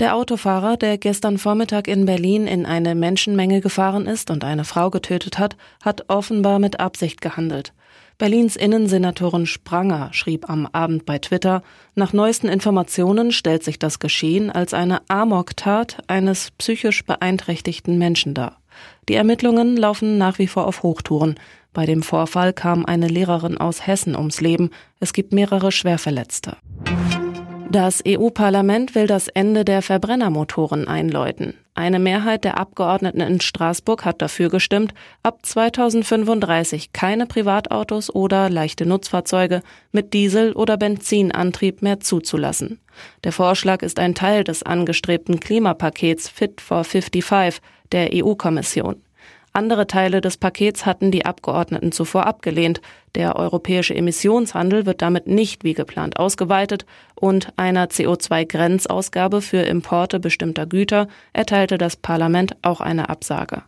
Der Autofahrer, der gestern Vormittag in Berlin in eine Menschenmenge gefahren ist und eine Frau getötet hat, hat offenbar mit Absicht gehandelt. Berlins Innensenatorin Spranger schrieb am Abend bei Twitter, nach neuesten Informationen stellt sich das Geschehen als eine Amok-Tat eines psychisch beeinträchtigten Menschen dar. Die Ermittlungen laufen nach wie vor auf Hochtouren. Bei dem Vorfall kam eine Lehrerin aus Hessen ums Leben. Es gibt mehrere Schwerverletzte. Das EU-Parlament will das Ende der Verbrennermotoren einläuten. Eine Mehrheit der Abgeordneten in Straßburg hat dafür gestimmt, ab 2035 keine Privatautos oder leichte Nutzfahrzeuge mit Diesel- oder Benzinantrieb mehr zuzulassen. Der Vorschlag ist ein Teil des angestrebten Klimapakets Fit for 55 der EU-Kommission. Andere Teile des Pakets hatten die Abgeordneten zuvor abgelehnt. Der europäische Emissionshandel wird damit nicht wie geplant ausgeweitet und einer CO2-Grenzausgabe für Importe bestimmter Güter erteilte das Parlament auch eine Absage.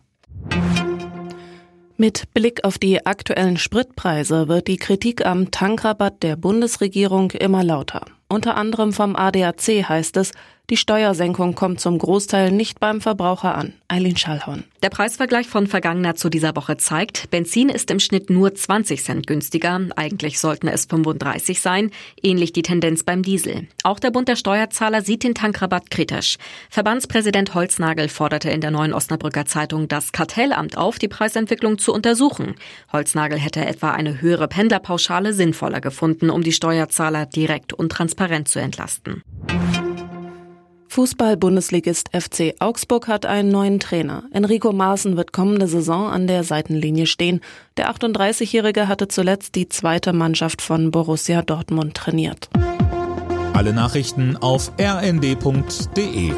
Mit Blick auf die aktuellen Spritpreise wird die Kritik am Tankrabatt der Bundesregierung immer lauter. Unter anderem vom ADAC heißt es, die Steuersenkung kommt zum Großteil nicht beim Verbraucher an. Eileen Schallhorn. Der Preisvergleich von vergangener zu dieser Woche zeigt, Benzin ist im Schnitt nur 20 Cent günstiger. Eigentlich sollten es 35 sein. Ähnlich die Tendenz beim Diesel. Auch der Bund der Steuerzahler sieht den Tankrabatt kritisch. Verbandspräsident Holznagel forderte in der neuen Osnabrücker Zeitung das Kartellamt auf, die Preisentwicklung zu untersuchen. Holznagel hätte etwa eine höhere Pendlerpauschale sinnvoller gefunden, um die Steuerzahler direkt und transparent zu entlasten. Fußball-Bundesligist FC Augsburg hat einen neuen Trainer. Enrico Maaßen wird kommende Saison an der Seitenlinie stehen. Der 38-Jährige hatte zuletzt die zweite Mannschaft von Borussia Dortmund trainiert. Alle Nachrichten auf rnd.de